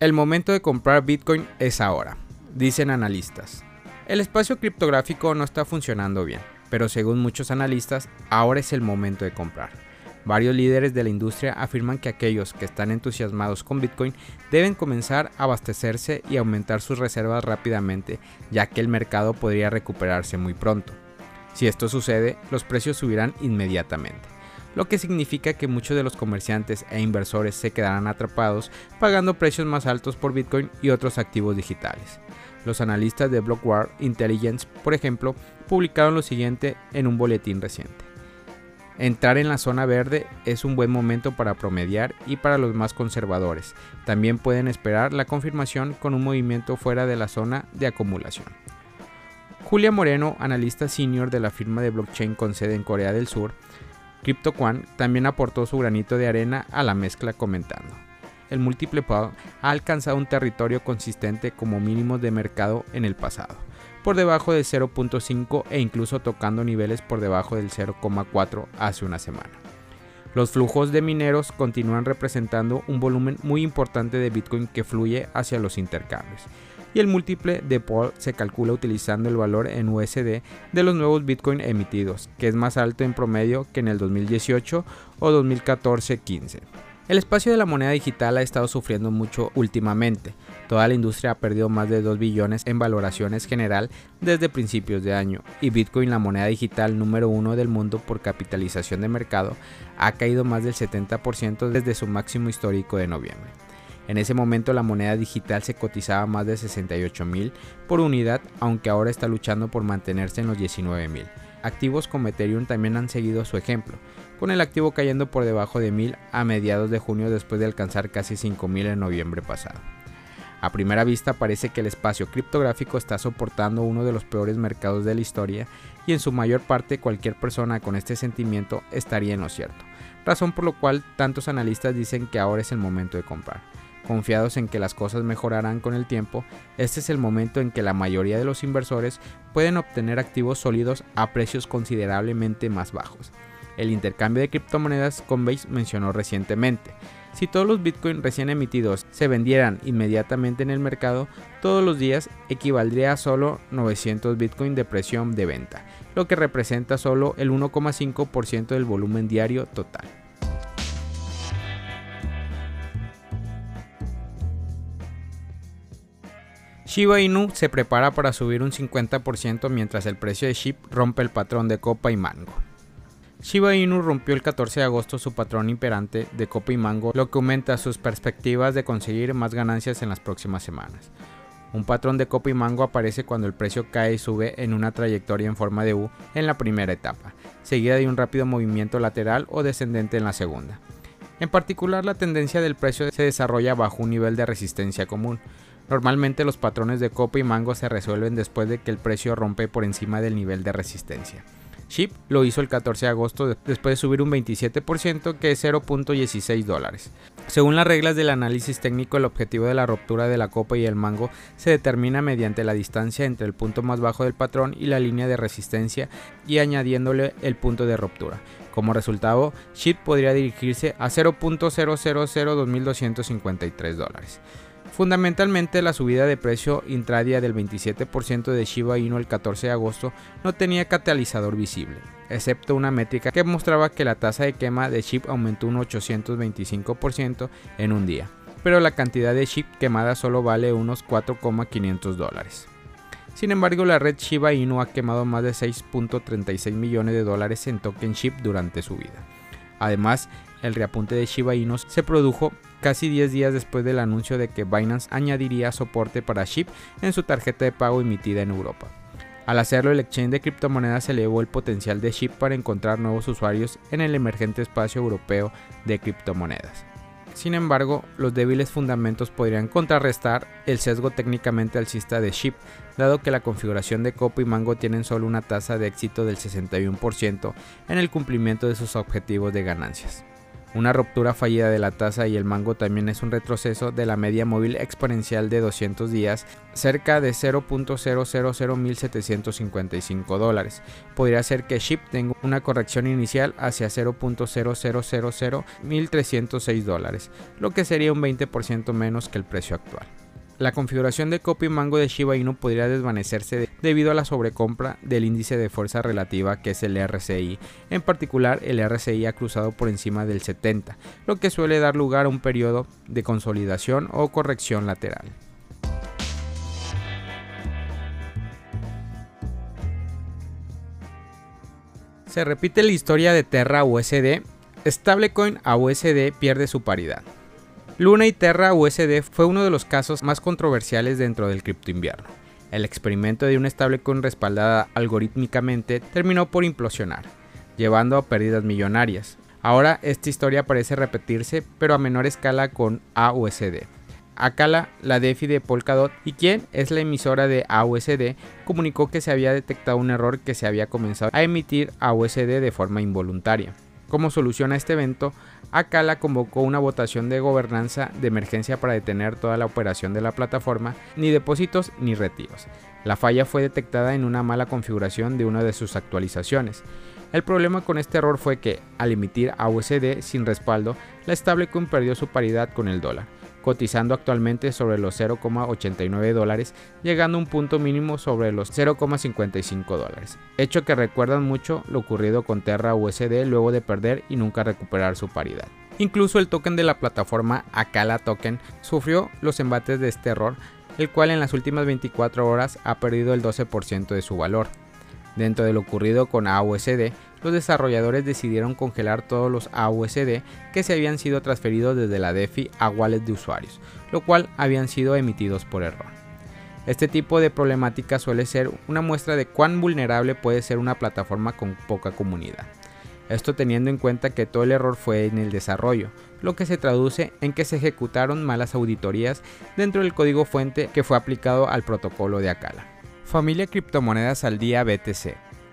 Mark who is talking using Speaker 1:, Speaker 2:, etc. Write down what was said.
Speaker 1: El momento de comprar Bitcoin es ahora, dicen analistas. El espacio criptográfico no está funcionando bien, pero según muchos analistas, ahora es el momento de comprar. Varios líderes de la industria afirman que aquellos que están entusiasmados con Bitcoin deben comenzar a abastecerse y aumentar sus reservas rápidamente, ya que el mercado podría recuperarse muy pronto. Si esto sucede, los precios subirán inmediatamente, lo que significa que muchos de los comerciantes e inversores se quedarán atrapados pagando precios más altos por Bitcoin y otros activos digitales. Los analistas de Blockware Intelligence, por ejemplo, publicaron lo siguiente en un boletín reciente. Entrar en la zona verde es un buen momento para promediar y para los más conservadores. También pueden esperar la confirmación con un movimiento fuera de la zona de acumulación. Julia Moreno, analista senior de la firma de blockchain con sede en Corea del Sur, CryptoQuan también aportó su granito de arena a la mezcla comentando el múltiple ha alcanzado un territorio consistente como mínimo de mercado en el pasado, por debajo de 0.5 e incluso tocando niveles por debajo del 0.4 hace una semana. Los flujos de mineros continúan representando un volumen muy importante de Bitcoin que fluye hacia los intercambios. Y el múltiple de Paul se calcula utilizando el valor en USD de los nuevos Bitcoin emitidos, que es más alto en promedio que en el 2018 o 2014-15. El espacio de la moneda digital ha estado sufriendo mucho últimamente. Toda la industria ha perdido más de 2 billones en valoraciones general desde principios de año y Bitcoin, la moneda digital número uno del mundo por capitalización de mercado, ha caído más del 70% desde su máximo histórico de noviembre. En ese momento la moneda digital se cotizaba más de 68 mil por unidad, aunque ahora está luchando por mantenerse en los 19 mil. Activos como Ethereum también han seguido su ejemplo, con el activo cayendo por debajo de 1000 a mediados de junio después de alcanzar casi 5000 en noviembre pasado. A primera vista parece que el espacio criptográfico está soportando uno de los peores mercados de la historia y en su mayor parte cualquier persona con este sentimiento estaría en lo cierto, razón por lo cual tantos analistas dicen que ahora es el momento de comprar. Confiados en que las cosas mejorarán con el tiempo, este es el momento en que la mayoría de los inversores pueden obtener activos sólidos a precios considerablemente más bajos. El intercambio de criptomonedas Coinbase mencionó recientemente. Si todos los Bitcoin recién emitidos se vendieran inmediatamente en el mercado, todos los días equivaldría a solo 900 Bitcoin de presión de venta, lo que representa solo el 1,5% del volumen diario total. Shiba Inu se prepara para subir un 50% mientras el precio de SHIB rompe el patrón de copa y mango. Shiba Inu rompió el 14 de agosto su patrón imperante de copa y mango, lo que aumenta sus perspectivas de conseguir más ganancias en las próximas semanas. Un patrón de copa y mango aparece cuando el precio cae y sube en una trayectoria en forma de U en la primera etapa, seguida de un rápido movimiento lateral o descendente en la segunda. En particular, la tendencia del precio se desarrolla bajo un nivel de resistencia común, Normalmente los patrones de copa y mango se resuelven después de que el precio rompe por encima del nivel de resistencia. SHIB lo hizo el 14 de agosto después de subir un 27% que es 0.16 dólares. Según las reglas del análisis técnico, el objetivo de la ruptura de la copa y el mango se determina mediante la distancia entre el punto más bajo del patrón y la línea de resistencia y añadiéndole el punto de ruptura. Como resultado, SHIB podría dirigirse a 0.000253 dólares. Fundamentalmente la subida de precio intradia del 27% de Shiba Inu el 14 de agosto no tenía catalizador visible, excepto una métrica que mostraba que la tasa de quema de chip aumentó un 825% en un día, pero la cantidad de chip quemada solo vale unos 4,500 dólares. Sin embargo, la red Shiba Inu ha quemado más de 6.36 millones de dólares en token chip durante su vida. Además, el reapunte de Shiba Inu se produjo casi 10 días después del anuncio de que Binance añadiría soporte para SHIB en su tarjeta de pago emitida en Europa. Al hacerlo, el exchange de criptomonedas elevó el potencial de SHIB para encontrar nuevos usuarios en el emergente espacio europeo de criptomonedas. Sin embargo, los débiles fundamentos podrían contrarrestar el sesgo técnicamente alcista de SHIB, dado que la configuración de Copo y Mango tienen solo una tasa de éxito del 61% en el cumplimiento de sus objetivos de ganancias. Una ruptura fallida de la tasa y el mango también es un retroceso de la media móvil exponencial de 200 días, cerca de 0.0001.755 dólares. Podría ser que SHIP tenga una corrección inicial hacia 0.0000.306 dólares, lo que sería un 20% menos que el precio actual. La configuración de copy mango de Shiba Inu podría desvanecerse debido a la sobrecompra del índice de fuerza relativa que es el RCI. En particular, el RCI ha cruzado por encima del 70, lo que suele dar lugar a un periodo de consolidación o corrección lateral. Se repite la historia de Terra USD. Stablecoin a USD pierde su paridad. Luna y Terra USD fue uno de los casos más controversiales dentro del cripto invierno. El experimento de una stablecoin respaldada algorítmicamente terminó por implosionar, llevando a pérdidas millonarias. Ahora esta historia parece repetirse, pero a menor escala con AUSD. Akala, la DeFi de Polkadot y quien es la emisora de AUSD, comunicó que se había detectado un error que se había comenzado a emitir AUSD de forma involuntaria. Como solución a este evento, Akala convocó una votación de gobernanza de emergencia para detener toda la operación de la plataforma, ni depósitos ni retiros. La falla fue detectada en una mala configuración de una de sus actualizaciones. El problema con este error fue que, al emitir AUSD sin respaldo, la stablecoin perdió su paridad con el dólar cotizando actualmente sobre los 0,89 dólares, llegando a un punto mínimo sobre los 0,55 dólares, hecho que recuerdan mucho lo ocurrido con Terra USD luego de perder y nunca recuperar su paridad. Incluso el token de la plataforma Akala Token sufrió los embates de este error, el cual en las últimas 24 horas ha perdido el 12% de su valor. Dentro de lo ocurrido con AUSD, los desarrolladores decidieron congelar todos los AUSD que se habían sido transferidos desde la DeFi a wallets de usuarios, lo cual habían sido emitidos por error. Este tipo de problemática suele ser una muestra de cuán vulnerable puede ser una plataforma con poca comunidad. Esto teniendo en cuenta que todo el error fue en el desarrollo, lo que se traduce en que se ejecutaron malas auditorías dentro del código fuente que fue aplicado al protocolo de Akala. Familia Criptomonedas al Día BTC